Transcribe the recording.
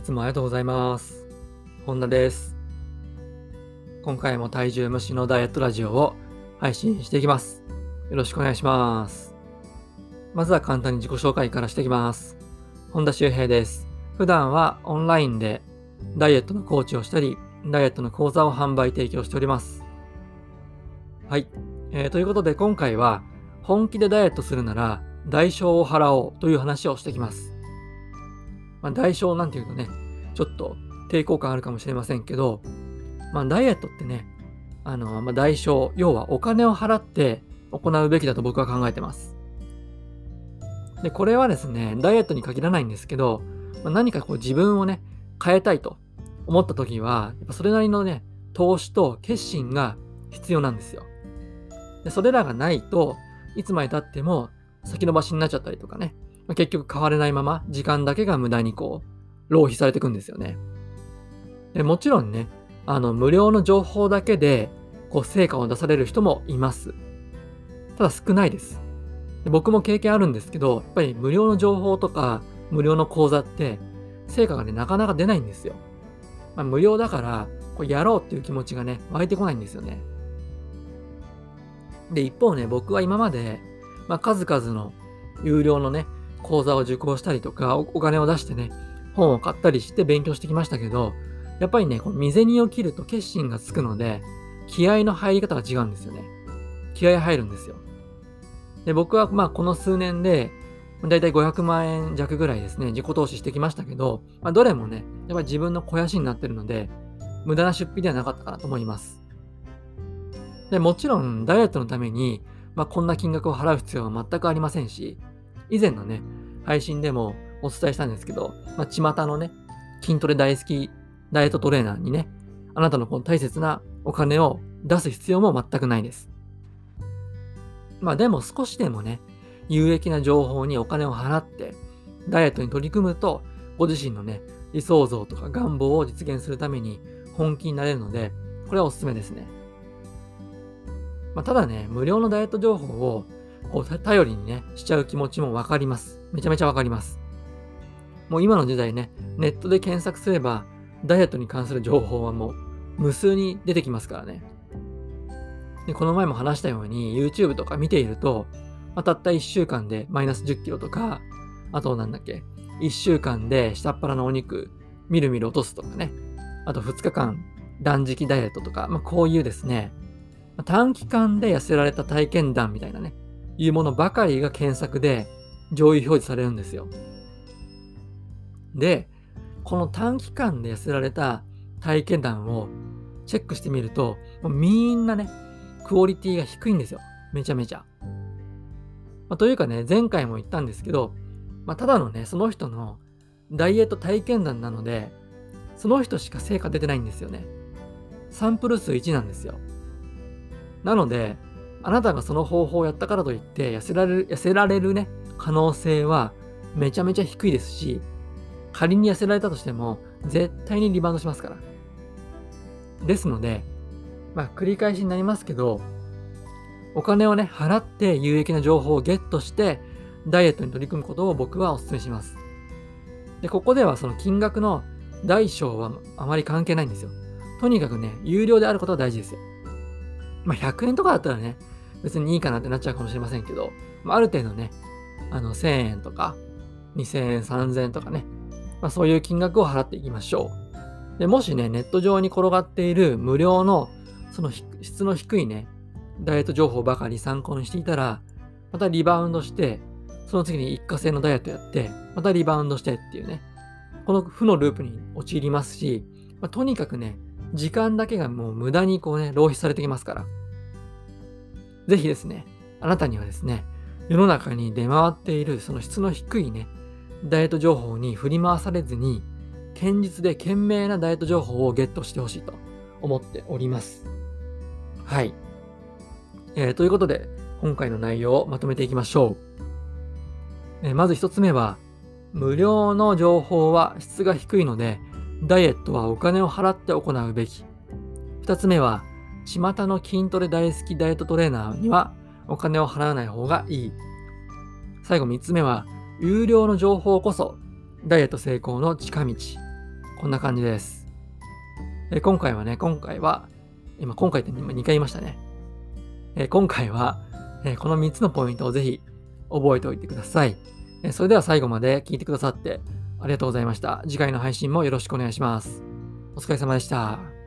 いつもありがとうございます。本田です。今回も体重無視のダイエットラジオを配信していきます。よろしくお願いします。まずは簡単に自己紹介からしていきます。本田修平です。普段はオンラインでダイエットのコーチをしたり、ダイエットの講座を販売提供しております。はい。えーということで今回は本気でダイエットするなら代償を払おうという話をしてきます。まあ、代償なんていうとね、ちょっと抵抗感あるかもしれませんけど、まあ、ダイエットってね、あの、まあ、代償、要はお金を払って行うべきだと僕は考えてます。で、これはですね、ダイエットに限らないんですけど、まあ、何かこう自分をね、変えたいと思った時は、やっぱそれなりのね、投資と決心が必要なんですよ。で、それらがないといつまで経っても先延ばしになっちゃったりとかね、まあ結局変われないまま時間だけが無駄にこう、浪費されていくんですよね。でもちろんね、あの、無料の情報だけで、こう、成果を出される人もいます。ただ少ないです。で僕も経験あるんですけど、やっぱり無料の情報とか、無料の講座って、成果がね、なかなか出ないんですよ。まあ、無料だから、こうやろうっていう気持ちがね、湧いてこないんですよね。で、一方ね、僕は今まで、まあ、数々の有料のね、講座を受講したりとか、おお金を出してね、本を買ったりして勉強してきましたけど、やっぱりね、この未銭を切ると決心がつくので、気合の入り方が違うんですよね。気合入るんですよ。で、僕はまあこの数年で、だいたい500万円弱ぐらいですね、自己投資してきましたけど、まあ、どれもね、やっぱり自分の肥やしになってるので、無駄な出費ではなかったかなと思います。で、もちろんダイエットのために、まあ、こんな金額を払う必要は全くありませんし、以前のね、配信でもお伝えしたんですけど、まあ、巷のね、筋トレ大好きダイエットトレーナーにね、あなたのこの大切なお金を出す必要も全くないです。まあでも少しでもね、有益な情報にお金を払って、ダイエットに取り組むと、ご自身のね、理想像とか願望を実現するために本気になれるので、これはおすすめですね。まあ、ただね、無料のダイエット情報をこう頼りにね、しちゃう気持ちもわかります。めちゃめちゃわかります。もう今の時代ね、ネットで検索すれば、ダイエットに関する情報はもう無数に出てきますからね。で、この前も話したように YouTube とか見ていると、まあ、たった1週間でマイナス10キロとか、あとなんだっけ、1週間で下っ腹のお肉、みるみる落とすとかね、あと2日間断食ダイエットとか、まあ、こういうですね、短期間で痩せられた体験談みたいなね、いうものばかりが検索で上位表示されるんですよ。で、この短期間で痩せられた体験談をチェックしてみると、みんなね、クオリティが低いんですよ。めちゃめちゃ。まあ、というかね、前回も言ったんですけど、まあ、ただのね、その人のダイエット体験談なので、その人しか成果出てないんですよね。サンプル数1なんですよ。なので、あなたがその方法をやったからといって痩せられる、痩せられるね、可能性はめちゃめちゃ低いですし、仮に痩せられたとしても、絶対にリバウンドしますから。ですので、まあ、繰り返しになりますけど、お金をね、払って有益な情報をゲットして、ダイエットに取り組むことを僕はお勧めします。で、ここではその金額の大小はあまり関係ないんですよ。とにかくね、有料であることは大事ですよ。まあ、100円とかだったらね、別にいいかなってなっちゃうかもしれませんけど、まあ、ある程度ね、あの、1000円とか、2000円、3000円とかね、まあ、そういう金額を払っていきましょう。で、もしね、ネット上に転がっている無料の、その質の低いね、ダイエット情報ばかり参考にしていたら、またリバウンドして、その次に一過性のダイエットやって、またリバウンドしてっていうね、この負のループに陥りますし、まあ、とにかくね、時間だけがもう無駄にこうね、浪費されてきますから。ぜひですね、あなたにはですね、世の中に出回っているその質の低いね、ダイエット情報に振り回されずに、堅実で賢明なダイエット情報をゲットしてほしいと思っております。はい。えー、ということで、今回の内容をまとめていきましょう。えー、まず一つ目は、無料の情報は質が低いので、ダイエットはお金を払って行うべき。二つ目は、巷の筋トレ大好きダイエットトレーナーにはお金を払わない方がいい。最後三つ目は、有料の情報こそダイエット成功の近道。こんな感じです。え今回はね、今回は、今、今回って2回言いましたね。え今回は、えこの3つのポイントをぜひ覚えておいてください。えそれでは最後まで聞いてくださってありがとうございました。次回の配信もよろしくお願いします。お疲れ様でした。